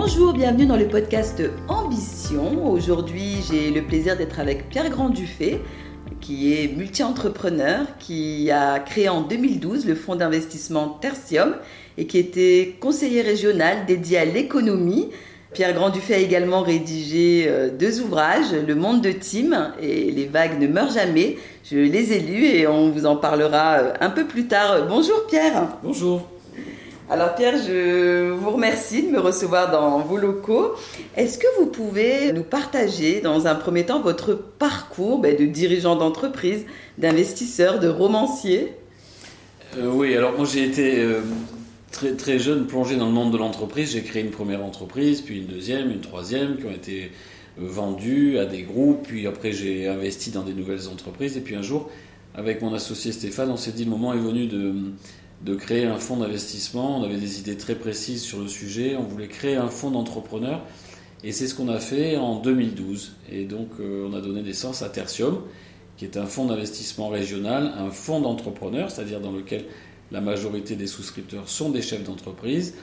Bonjour, bienvenue dans le podcast Ambition. Aujourd'hui, j'ai le plaisir d'être avec Pierre Grand-Dufay, qui est multi-entrepreneur, qui a créé en 2012 le fonds d'investissement Tertium et qui était conseiller régional dédié à l'économie. Pierre Grand-Dufay a également rédigé euh, deux ouvrages, Le monde de Tim et Les vagues ne meurent jamais. Je les ai lus et on vous en parlera euh, un peu plus tard. Bonjour Pierre. Bonjour. Alors Pierre, je vous remercie de me recevoir dans vos locaux. Est-ce que vous pouvez nous partager dans un premier temps votre parcours ben, de dirigeant d'entreprise, d'investisseur, de romancier? Euh, Oui, alors moi j'ai été euh, très, très jeune plongé dans le monde de l'entreprise. J'ai créé une première entreprise, puis une deuxième, une troisième qui ont été euh, vendues à des groupes. Puis après j'ai investi dans des nouvelles entreprises. Et puis un jour, avec mon associé Stéphane, on s'est dit le moment est venu de de créer un fonds d'investissement. On avait des idées très précises sur le sujet. On voulait créer un fonds d'entrepreneurs. Et c'est ce qu'on a fait en 2012. Et donc, euh, on a donné naissance à Tertium, qui est un fonds d'investissement régional, un fonds d'entrepreneurs, c'est-à-dire dans lequel la majorité des souscripteurs sont des chefs d'entreprise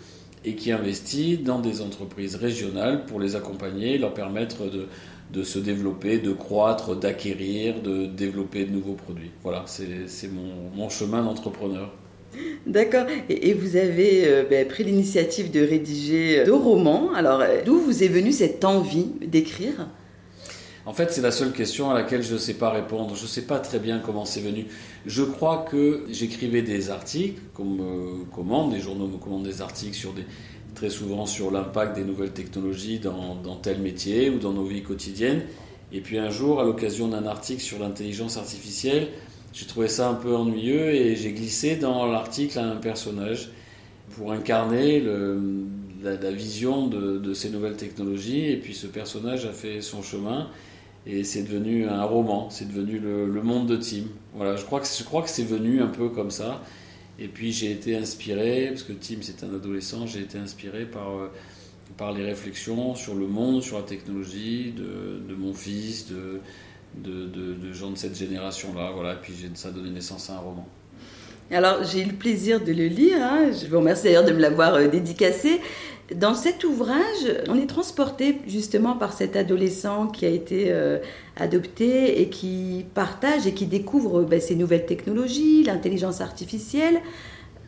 et qui investit dans des entreprises régionales pour les accompagner, leur permettre de, se développer, de croître, d'acquérir, de développer de nouveaux produits. Voilà, c'est mon chemin d'entrepreneur. D'accord. Et, vous avez euh, ben, pris l'initiative de rédiger deux romans. Alors, euh, d'où vous est venue cette envie d'écrire? En fait, c'est la seule question à laquelle je ne sais pas répondre. Je ne sais pas très bien comment c'est venu. Je crois que j'écrivais des articles, comme me commande, des journaux me commandent des articles sur des, très souvent sur l'impact des nouvelles technologies dans, dans, tel métier ou dans nos vies quotidiennes. Et puis un jour, à l'occasion d'un article sur l'intelligence artificielle, j'ai trouvé ça un peu ennuyeux et j'ai glissé dans l'article un personnage pour incarner la, vision de, ces nouvelles technologies. Et puis ce personnage a fait son chemin et c'est devenu un roman, c'est devenu le, monde de Tim. Voilà, je crois que, je crois que c'est venu un peu comme ça. Et puis j'ai été inspiré, parce que Tim c'est un adolescent, j'ai été inspiré par, euh, par les réflexions sur le monde, sur la technologie de, de mon fils, de, de, gens de cette génération-là. Voilà, puis ça a donné naissance à un roman. Alors, j'ai eu le plaisir de le lire. Hein. Je vous remercie d'ailleurs de me l'avoir euh, dédicacé. Dans cet ouvrage, on est transporté justement par cet adolescent qui a été euh, adopté et qui partage et qui découvre ben, ces nouvelles technologies, l'intelligence artificielle.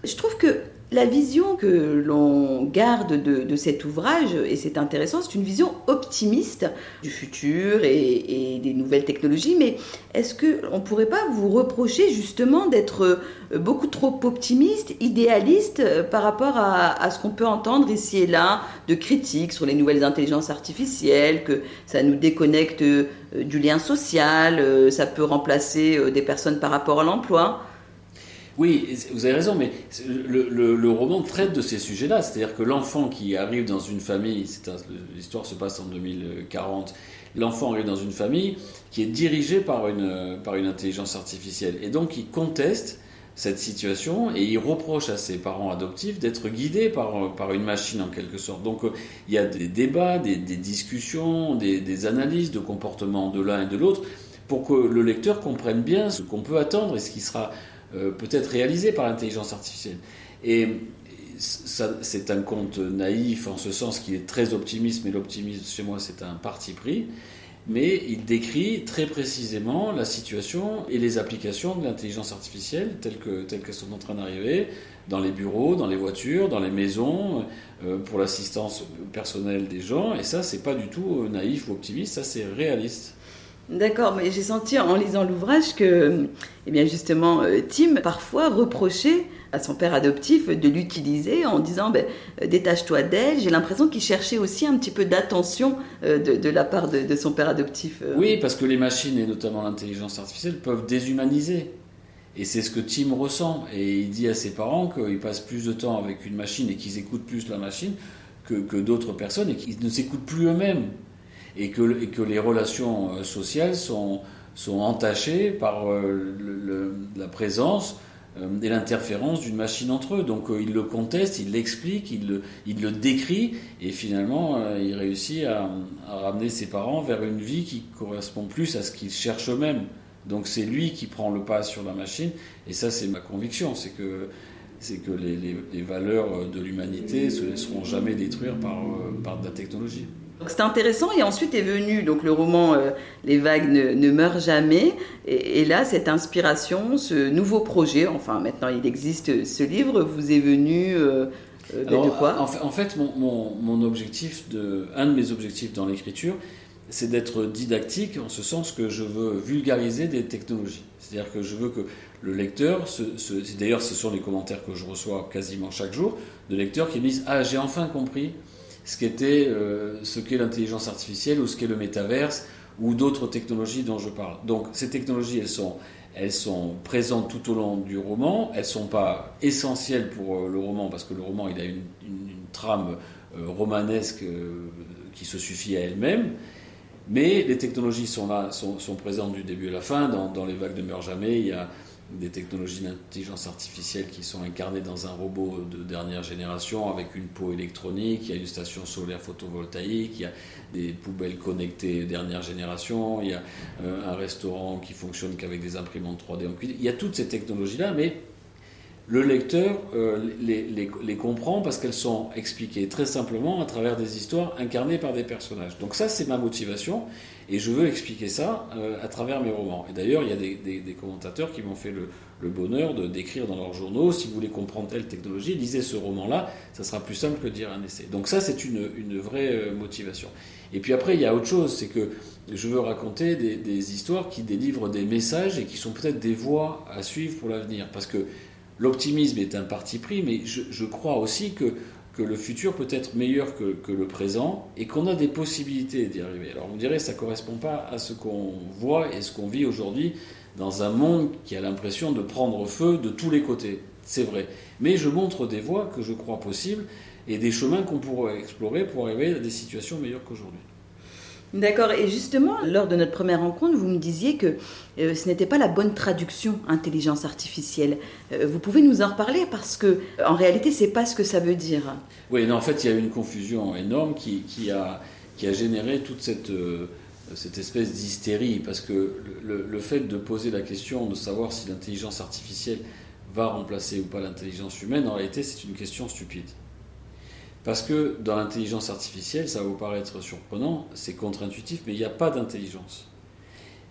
Je trouve que la vision que l'on garde de, cet ouvrage, et c'est intéressant, c'est une vision optimiste du futur et, des nouvelles technologies, mais est-ce qu'on ne pourrait pas vous reprocher justement d'être beaucoup trop optimiste, idéaliste par rapport à, ce qu'on peut entendre ici et là de critiques sur les nouvelles intelligences artificielles, que ça nous déconnecte euh, du lien social, euh, ça peut remplacer euh, des personnes par rapport à l'emploi? Oui, vous avez raison, mais le, roman traite de ces sujets-là. C'est-à-dire que l'enfant qui arrive dans une famille, l'histoire se passe en 2040, l'enfant arrive dans une famille qui est dirigée par une, intelligence artificielle. Et donc il conteste cette situation et il reproche à ses parents adoptifs d'être guidés par, par une machine en quelque sorte. Donc il y a des débats, des, discussions, des, des analyses de comportement de l'un et de l'autre pour que le lecteur comprenne bien ce qu'on peut attendre et ce qui sera euh, peut-être réalisé par l'intelligence artificielle. Et c'est un conte naïf en ce sens qu'il est très optimiste, mais l'optimisme chez moi c'est un parti pris. Mais il décrit très précisément la situation et les applications de l'intelligence artificielle telles qu'elles sont en train d'arriver dans les bureaux, dans les voitures, dans les maisons, euh, pour l'assistance personnelle des gens. Et ça, c'est pas du tout euh, naïf ou optimiste, ça c'est réaliste. D'accord, mais j'ai senti en lisant l'ouvrage que, eh bien justement, euh, Tim parfois reprochait à son père adoptif de l'utiliser en disant ben, euh, détache-toi d'elle. J'ai l'impression qu'il cherchait aussi un petit peu d'attention euh, de, la part de, son père adoptif. Oui, parce que les machines et notamment l'intelligence artificielle peuvent déshumaniser. Et c'est ce que Tim ressent. Et il dit à ses parents qu'ils passent plus de temps avec une machine et qu'ils écoutent plus la machine que, que d'autres personnes et qu'ils ne s'écoutent plus eux-mêmes et que, les relations euh, sociales sont, entachées par euh, la présence euh, et l'interférence d'une machine entre eux. Donc il le conteste, il l'explique, il le, décrit, et finalement il réussit à, ramener ses parents vers une vie qui correspond plus à ce qu'ils cherchent eux-mêmes. Donc c'est lui qui prend le pas sur la machine, et ça c'est ma conviction, c'est que les, valeurs de l'humanité se laisseront jamais détruire par de la technologie. C'est intéressant et ensuite est venu donc le roman Les vagues ne, meurent jamais et, là cette inspiration, ce nouveau projet, enfin maintenant il existe ce livre, vous est venu de quoi? en fait, mon, mon, objectif, de, un de mes objectifs dans l'écriture, c'est d'être didactique en ce sens que je veux vulgariser des technologies. C'est-à-dire que je veux que le lecteur, d'ailleurs ce sont les commentaires que je reçois quasiment chaque jour, de lecteurs qui me disent Ah, j'ai enfin compris ce qu'était, euh, ce qu'est l'intelligence artificielle ou ce qu'est le métaverse ou d'autres technologies dont je parle. Donc ces technologies, elles sont, elles sont présentes tout au long du roman, elles ne sont pas essentielles pour euh, le roman parce que le roman il a une, trame euh, romanesque qui se suffit à elle-même. Mais les technologies sont là, sont, présentes du début à la fin. Dans, les vagues ne meurent jamais, il y a des technologies d'intelligence artificielle qui sont incarnées dans un robot de dernière génération avec une peau électronique, il y a une station solaire photovoltaïque, il y a des poubelles connectées dernière génération, il y a euh, un restaurant qui fonctionne qu'avec des imprimantes 3D en cuisine. Il y a toutes ces technologies-là, mais le lecteur euh, les, comprend parce qu'elles sont expliquées très simplement à travers des histoires incarnées par des personnages. Donc ça, c'est ma motivation et je veux expliquer ça euh, à travers mes romans. Et d'ailleurs, il y a des, commentateurs qui m'ont fait le, bonheur de d'écrire dans leurs journaux, si vous voulez comprendre telle technologie, lisez ce roman-là, ça sera plus simple que de dire un essai. Donc ça, c'est une, vraie euh, motivation. Et puis après, il y a autre chose, c'est que je veux raconter des, des histoires qui délivrent des messages et qui sont peut-être des voies à suivre pour l'avenir. Parce que L'optimisme est un parti pris, mais je, crois aussi que, le futur peut être meilleur que, le présent et qu'on a des possibilités d'y arriver. Alors dirait que ça ne correspond pas à ce qu'on voit et ce qu'on vit aujourd'hui dans un monde qui a l'impression de prendre feu de tous les côtés. C'est vrai. Mais je montre des voies que je crois possibles et des chemins qu'on pourrait explorer pour arriver à des situations meilleures qu'aujourd'hui. D'accord. Et justement, lors de notre première rencontre, vous me disiez que euh, ce n'était pas la bonne traduction intelligence artificielle. Euh, vous pouvez nous en reparler parce que, en réalité, c'est pas ce que ça veut dire. Oui, non, en fait, il y a une confusion énorme qui, qui, a, qui a généré toute cette, euh, cette espèce d'hystérie parce que le, le, fait de poser la question de savoir si l'intelligence artificielle va remplacer ou pas l'intelligence humaine, en réalité, c'est une question stupide. Parce que dans l'intelligence artificielle, ça va vous paraître surprenant, c'est contre-intuitif, mais il n'y a pas d'intelligence.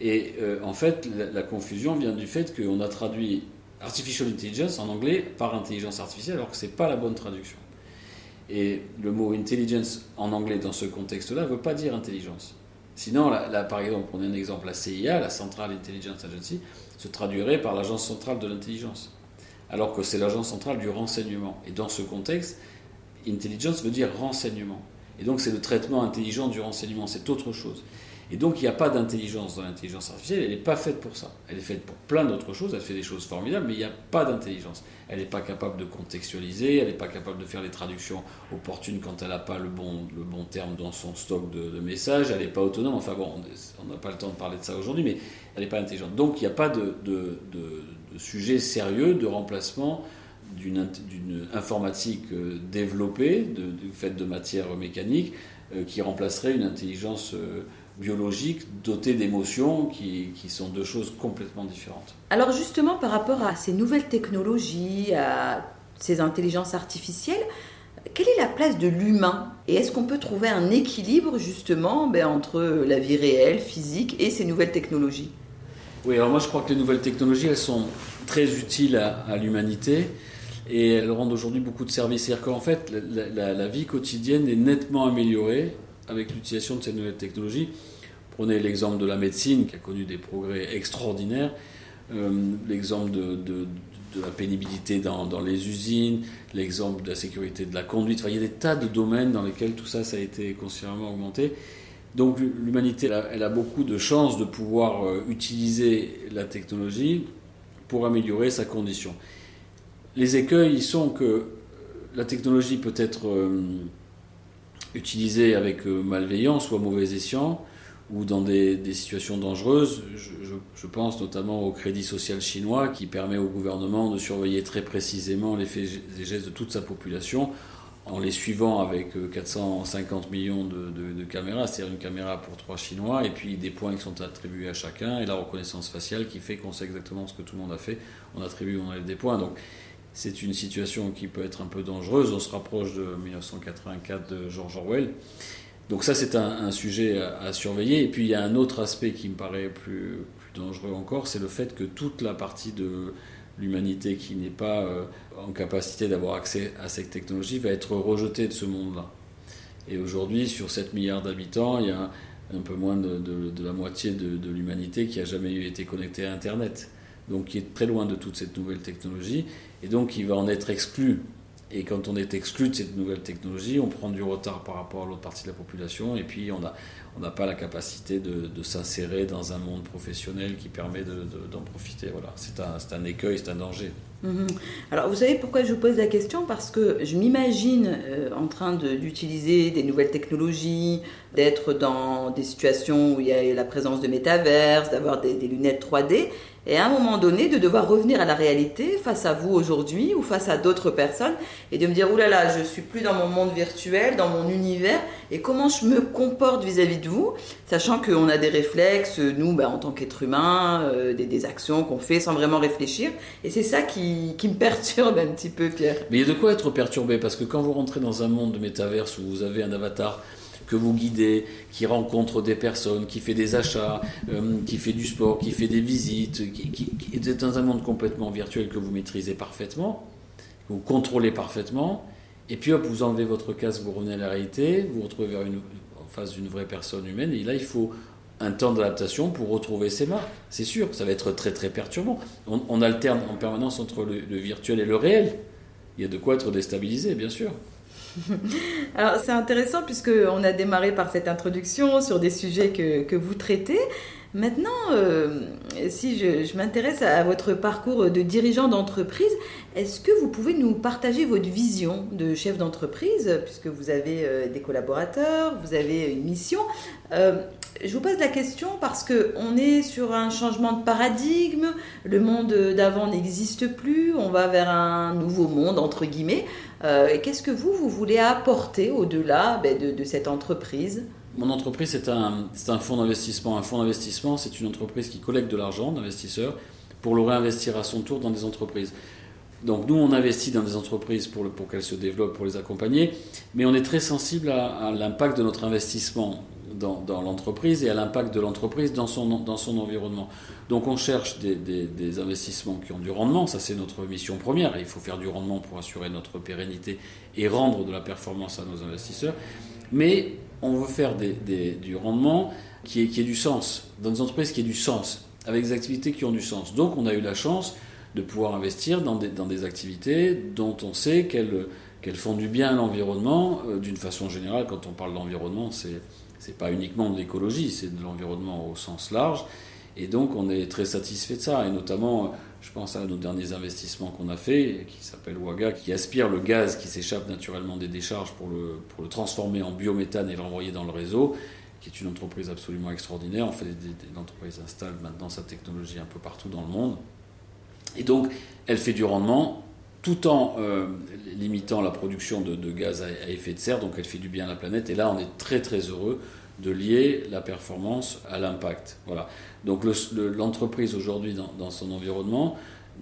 Et euh, en fait, la, confusion vient du fait qu'on a traduit artificial intelligence en anglais par intelligence artificielle, alors que ce n'est pas la bonne traduction. Et le mot intelligence en anglais dans ce contexte-là ne veut pas dire intelligence. Sinon, là, par exemple, on a un exemple, la CIA, la Central Intelligence Agency, se traduirait par l'agence centrale de l'intelligence, alors que c'est l'agence centrale du renseignement. Et dans ce contexte, intelligence veut dire renseignement. Et donc c'est le traitement intelligent du renseignement, c'est autre chose. Et donc il n'y a pas d'intelligence dans l'intelligence artificielle, elle n'est pas faite pour ça. Elle est faite pour plein d'autres choses, elle fait des choses formidables, mais il n'y a pas d'intelligence. Elle n'est pas capable de contextualiser, elle n'est pas capable de faire les traductions opportunes quand elle n'a pas le bon, le bon terme dans son stock de, messages, elle n'est pas autonome, enfin bon, on n'a pas le temps de parler de ça aujourd'hui, mais elle n'est pas intelligente. Donc il n'y a pas de, de, de sujet sérieux de remplacement d'une informatique euh, développée, de, faite de matière mécanique, euh, qui remplacerait une intelligence euh, biologique dotée d'émotions qui, qui, sont deux choses complètement différentes. Alors justement, par rapport à ces nouvelles technologies, à ces intelligences artificielles, quelle est la place de l'humain Et est-ce qu'on peut trouver un équilibre justement ben, entre la vie réelle, physique et ces nouvelles technologies? Oui, alors moi je crois que les nouvelles technologies, elles sont très utiles à, à l'humanité et elles rendent aujourd'hui beaucoup de services. C'est-à-dire qu'en fait, la, vie quotidienne est nettement améliorée avec l'utilisation de ces nouvelles technologies. Prenez l'exemple de la médecine qui a connu des progrès extraordinaires, euh, l'exemple de, la pénibilité dans, dans les usines, l'exemple de la sécurité de la conduite. Enfin, il y a des tas de domaines dans lesquels tout ça, ça a été considérablement augmenté. Donc l'humanité, elle, a beaucoup de chances de pouvoir euh, utiliser la technologie pour améliorer sa condition les écueils sont que la technologie peut être euh, utilisée avec euh, malveillance ou à mauvais escient ou dans des, situations dangereuses. Je, pense notamment au crédit social chinois qui permet au gouvernement de surveiller très précisément les faits et gestes de toute sa population en les suivant avec 450 euh, millions de, caméras, c'est-à-dire une caméra pour trois Chinois, et puis des points qui sont attribués à chacun, et la reconnaissance faciale qui fait qu'on sait exactement ce que tout le monde a fait, on attribue, on enlève des points. Donc c'est une situation qui peut être un peu dangereuse. On se rapproche de 1984 de George Orwell. Donc ça, c'est un, sujet à, surveiller. Et puis il y a un autre aspect qui me paraît plus, dangereux encore, c'est le fait que toute la partie de l'humanité qui n'est pas euh, en capacité d'avoir accès à cette technologie va être rejetée de ce monde-là. Et aujourd'hui, sur 7 milliards d'habitants, il y a un peu moins de, la moitié de, l'humanité qui a jamais été connectée à Internet. Donc qui est très loin de toute cette nouvelle technologie. Et donc qui va en être exclu. Et quand on est exclu de cette nouvelle technologie, on prend du retard par rapport à l'autre partie de la population. Et puis on a, on n'a pas la capacité de, s'insérer dans un monde professionnel qui permet d'en profiter. Voilà, c'est un, un, écueil, c'est un danger. Mhm. Alors, vous savez pourquoi je vous pose la question? Parce que je m'imagine euh, en train d'utiliser des nouvelles technologies, d'être dans des situations où il y a la présence de métaverse, d'avoir des, lunettes 3D, et à un moment donné de devoir revenir à la réalité face à vous aujourd'hui ou face à d'autres personnes, et de me dire, oulala, là là, je suis plus dans mon monde virtuel, dans mon univers, et comment je me comporte vis-à-vis de vous, sachant qu'on a des réflexes, nous, ben, en tant qu'être humain, euh, des, actions qu'on fait sans vraiment réfléchir. Et c'est ça qui, qui, me perturbe un petit peu, Pierre. Mais il y a de quoi être perturbé, parce que quand vous rentrez dans un monde de métaverse où vous avez un avatar que vous guidez, qui rencontre des personnes, qui fait des achats, euh, qui fait du sport, qui fait des visites, qui, est dans un monde complètement virtuel que vous maîtrisez parfaitement, que vous contrôlez parfaitement, et puis hop, vous enlevez votre casque, vous revenez à la réalité, vous vous retrouvez une, en face d'une vraie personne humaine, et là il faut un temps d'adaptation pour retrouver ses marques. C'est sûr, ça va être très très perturbant. On, alterne en permanence entre le, virtuel et le réel. Il y a de quoi être déstabilisé, bien sûr. Alors c'est intéressant puisque on a démarré par cette introduction sur des sujets que, que vous traitez. Maintenant, euh, si je, m'intéresse à votre parcours de dirigeant d'entreprise, est-ce que vous pouvez nous partager votre vision de chef d'entreprise, puisque vous avez euh, des collaborateurs, vous avez une mission? Euh, Je vous pose la question parce qu'on est sur un changement de paradigme, le monde d'avant n'existe plus, on va vers un nouveau monde, entre guillemets. Qu'est-ce que vous, vous voulez apporter au-delà ben, de cette entreprise? Mon entreprise, c'est un, un fonds d'investissement. Un fonds d'investissement, c'est une entreprise qui collecte de l'argent d'investisseurs pour le réinvestir à son tour dans des entreprises. Donc nous, on investit dans des entreprises pour, qu'elles se développent, pour les accompagner, mais on est très sensible à, l'impact de notre investissement dans, l'entreprise et à l'impact de l'entreprise dans son, dans son environnement. Donc on cherche des investissements qui ont du rendement, ça c'est notre mission première, il faut faire du rendement pour assurer notre pérennité et rendre de la performance à nos investisseurs, mais on veut faire du rendement qui ait, du sens, dans des entreprises qui aient du sens, avec des activités qui ont du sens. Donc on a eu la chance de pouvoir investir dans des, activités dont on sait qu'elles font du bien à l'environnement. Euh, d'une façon générale, quand on parle d'environnement, c'est n'est pas uniquement de l'écologie, c'est de l'environnement au sens large. Et donc on est très satisfait de ça, et notamment je pense à nos derniers investissements qu'on a fait, qui s'appelle Waga, qui aspire le gaz qui s'échappe naturellement des décharges pour le, transformer en biométhane et l'envoyer dans le réseau, qui est une entreprise absolument extraordinaire. En fait, l'entreprise installe maintenant sa technologie un peu partout dans le monde. Et donc, elle fait du rendement tout en euh, limitant la production de, gaz à, effet de serre, donc elle fait du bien à la planète. Et là, on est très très heureux de lier la performance à l'impact. Voilà. Donc l'entreprise aujourd'hui dans, son environnement,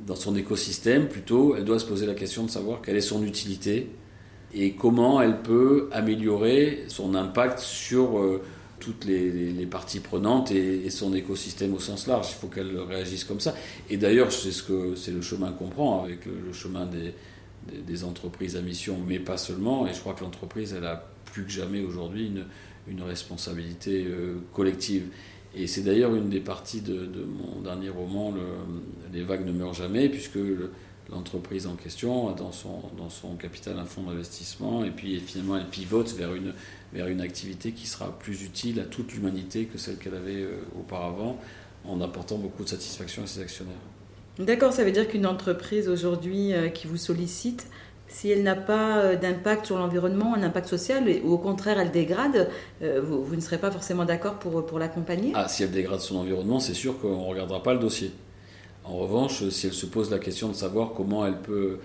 dans son écosystème plutôt, elle doit se poser la question de savoir quelle est son utilité et comment elle peut améliorer son impact sur euh, toutes les, parties prenantes et, son écosystème au sens large. Il faut qu'elle réagisse comme ça. Et d'ailleurs, c'est ce le chemin qu'on prend avec le, chemin des, entreprises à mission, mais pas seulement. Et je crois que l'entreprise, elle a plus que jamais aujourd'hui une, une responsabilité euh, collective. Et c'est d'ailleurs une des parties de, mon dernier roman, Les vagues ne meurent jamais, puisque l'entreprise en question a dans son, dans son capital un fonds d'investissement, et puis finalement elle pivote vers une, vers une activité qui sera plus utile à toute l'humanité que celle qu'elle avait euh, auparavant, en apportant beaucoup de satisfaction à ses actionnaires. D'accord, ça veut dire qu'une entreprise aujourd'hui euh, qui vous sollicite si elle n'a pas euh, d'impact sur l'environnement, un impact social, ou au contraire elle dégrade, euh, vous, ne serez pas forcément d'accord pour, pour l'accompagner? Ah, si elle dégrade son environnement, c'est sûr qu'on ne regardera pas le dossier. En revanche, si elle se pose la question de savoir comment elle peut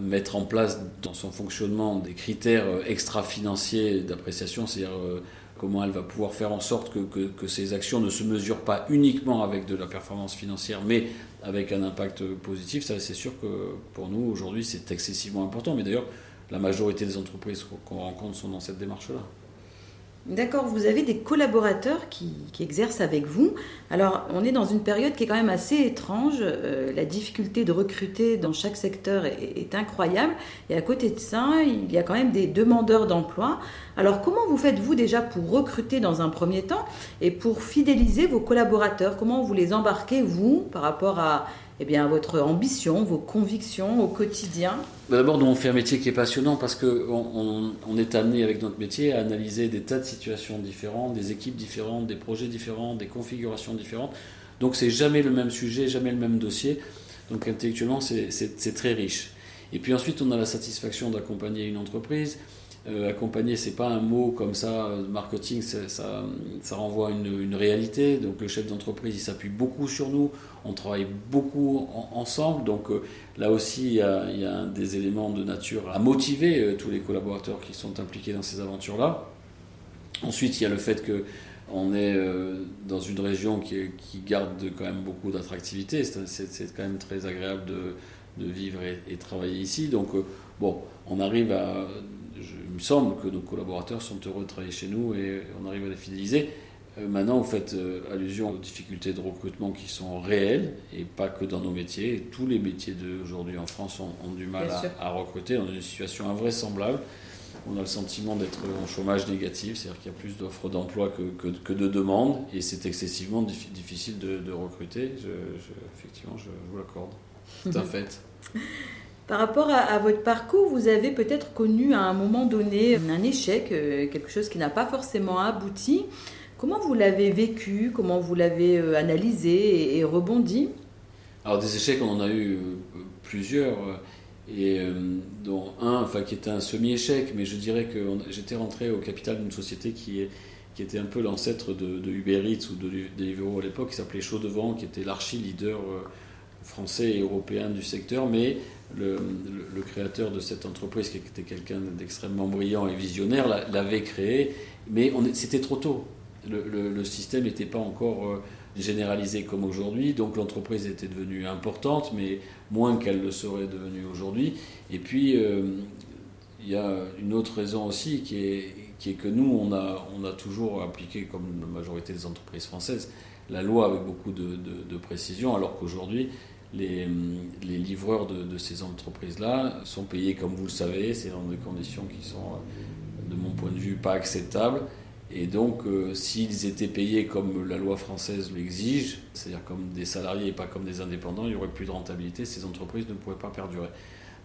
mettre en place dans son fonctionnement des critères extra-financiers d'appréciation, c'est-à-dire euh, comment elle va pouvoir faire en sorte que, que, ces actions ne se mesurent pas uniquement avec de la performance financière, mais avec un impact positif. Ça, c'est sûr que pour nous, aujourd'hui, c'est excessivement important. Mais d'ailleurs, la majorité des entreprises qu'on rencontre sont dans cette démarche-là. D'accord, vous avez des collaborateurs qui, exercent avec vous. Alors, on est dans une période qui est quand même assez étrange. Euh, la difficulté de recruter dans chaque secteur est, incroyable. Et à côté de ça, il y a quand même des demandeurs d'emploi. Alors, comment vous faites-vous déjà pour recruter dans un premier temps et pour fidéliser vos collaborateurs? Comment vous les embarquez, vous, par rapport à eh bien, votre ambition, vos convictions au quotidien bah, D'abord, on fait un métier qui est passionnant parce qu'on on, est amené avec notre métier à analyser des tas de situations différentes, des équipes différentes, des projets différents, des configurations différentes. Donc, c'est jamais le même sujet, jamais le même dossier. Donc, intellectuellement, c'est très riche. Et puis ensuite, on a la satisfaction d'accompagner une entreprise euh, accompagner, c'est pas un mot comme ça, euh, marketing, ça, ça, renvoie à une, réalité. Donc le chef d'entreprise, il s'appuie beaucoup sur nous, on travaille beaucoup ensemble. Donc euh, là aussi, il y, a, des éléments de nature à motiver tous les collaborateurs qui sont impliqués dans ces aventures-là. Ensuite, il y a le fait que on est dans une région qui, garde quand même beaucoup d'attractivité. C'est quand même très agréable de, vivre et, et, travailler ici. Donc, bon, on arrive à il me semble que nos collaborateurs sont heureux de travailler chez nous et on arrive à les fidéliser. Euh, maintenant, vous faites euh, allusion aux difficultés de recrutement qui sont réelles et pas que dans nos métiers. tous les métiers d'aujourd'hui en France ont, du mal à, recruter. On est dans une situation invraisemblable. On a le sentiment d'être en chômage négatif, c'est-à-dire qu'il y a plus d'offres d'emploi que, que, de demandes et c'est excessivement difficile de, recruter. effectivement, je, je vous l'accorde. C'est un fait. Par rapport à, votre parcours, vous avez peut-être connu à un moment donné un échec, euh, quelque chose qui n'a pas forcément abouti. Comment vous l'avez vécu Comment vous l'avez euh, analysé et, rebondi? Alors des échecs, on en a eu euh, plusieurs, et dont un, enfin qui était un semi-échec, mais je dirais que j'étais rentré au capital d'une société qui qui était un peu l'ancêtre de, Eats ou de Deliveroo à l'époque, qui s'appelait Chaudevent, qui était l'archi-leader français et européen du secteur, mais le, créateur de cette entreprise, qui était quelqu'un d'extrêmement brillant et visionnaire, l'avait créé, mais c'était trop tôt. Le, système n'était pas encore euh, généralisé comme aujourd'hui, donc l'entreprise était devenue importante, mais moins qu'elle le serait devenue aujourd'hui. Et puis, euh, il y a une autre raison aussi qui est, que nous, on a, toujours appliqué, comme la majorité des entreprises françaises, la loi avec beaucoup de précision, alors qu'aujourd'hui, les, les, livreurs de, ces entreprises-là sont payés, comme vous le savez, c'est dans des conditions qui sont, de mon point de vue, pas acceptables. Et donc, euh, s'ils étaient payés comme la loi française l'exige, c'est-à-dire comme des salariés et pas comme des indépendants, il n'y aurait plus de rentabilité, ces entreprises ne pourraient pas perdurer.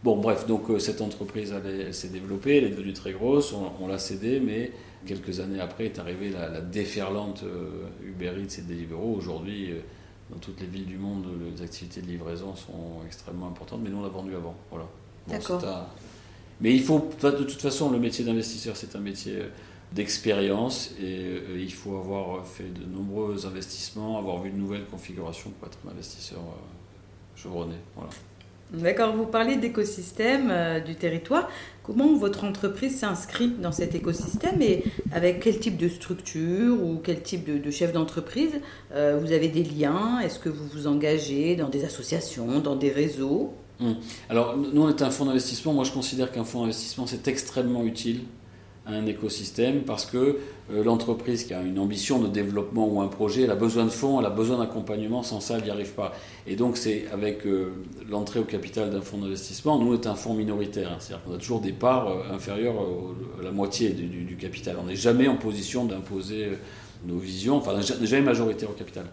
Bon, bref, donc euh, cette entreprise, s'est développée, elle est devenue très grosse, on, l'a cédée, mais quelques années après est arrivée la, déferlante euh, Uber Eats et Deliveroo. Aujourd'hui, dans toutes les villes du monde, les activités de livraison sont extrêmement importantes, mais nous on l'a vendu avant. Voilà. D'accord. Mais il faut, de toute façon, le métier d'investisseur, c'est un métier d'expérience et euh, il faut avoir fait de nombreux investissements, avoir vu de nouvelles configurations pour être un investisseur euh, chevronné. Voilà. D'accord, vous parlez d'écosystème euh, du territoire. Comment votre entreprise s'inscrit dans cet écosystème et avec quel type de structure ou quel type de, chef d'entreprise euh, vous avez des liens? Est-ce que vous vous engagez dans des associations, dans des réseaux? Hum. Alors, nous, on est un fonds d'investissement. Moi, je considère qu'un fonds d'investissement, c'est extrêmement utile un écosystème parce que euh, l'entreprise qui a une ambition de développement ou un projet, elle a besoin de fonds, elle a besoin d'accompagnement, sans ça elle n'y arrive pas. Et donc c'est avec euh, l'entrée au capital d'un fonds d'investissement, nous on est un fonds minoritaire, hein. c'est-à-dire qu'on a toujours des parts euh, inférieures à la moitié du, du capital. On n'est jamais en position d'imposer nos visions, enfin on n'est jamais majoritaire au capital,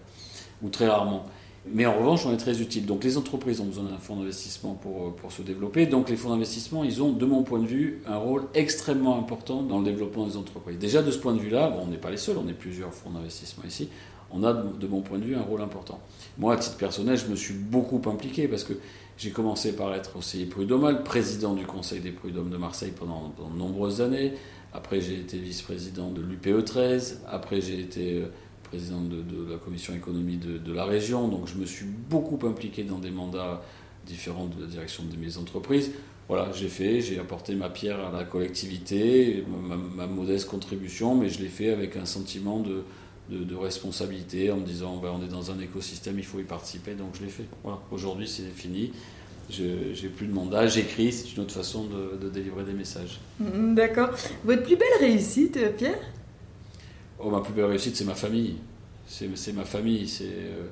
ou très rarement. Mais en revanche, on est très utile. Donc les entreprises ont besoin d'un fonds d'investissement pour, euh, pour se développer. Donc les fonds d'investissement, ils ont, de mon point de vue, un rôle extrêmement important dans le développement des entreprises. Déjà de ce point de vue-là, bon, on n'est pas les seuls, on est plusieurs fonds d'investissement ici, on a, de mon point de vue, un rôle important. Moi, à titre personnel, je me suis beaucoup impliqué parce que j'ai commencé par être conseiller prud'homal, président du Conseil des prud'hommes de Marseille pendant, de nombreuses années. Après, j'ai été vice-président de l'UPE 13. Après, j'ai été euh, président de, la commission économie de, la région, donc je me suis beaucoup impliqué dans des mandats différents de la direction de mes entreprises. voilà, j'ai fait, j'ai apporté ma pierre à la collectivité, ma, modeste contribution, mais je l'ai fait avec un sentiment de, de, responsabilité en me disant ben, on est dans un écosystème, il faut y participer, donc je l'ai fait. Voilà, aujourd'hui c'est fini. J'ai plus de mandat, j'écris, c'est une autre façon de, délivrer des messages. D'accord. Votre plus belle réussite, Pierre? Oh, ma plus belle réussite, c'est ma famille. C'est ma famille. C'est euh,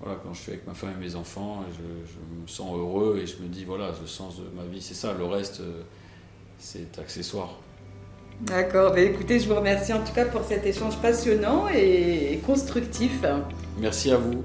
voilà, quand je suis avec ma femme et mes enfants, je, me sens heureux et je me dis voilà, le sens de ma vie, c'est ça. Le reste, euh, c'est accessoire. D'accord. Ben, écoutez, je vous remercie en tout cas pour cet échange passionnant et constructif. Merci à vous.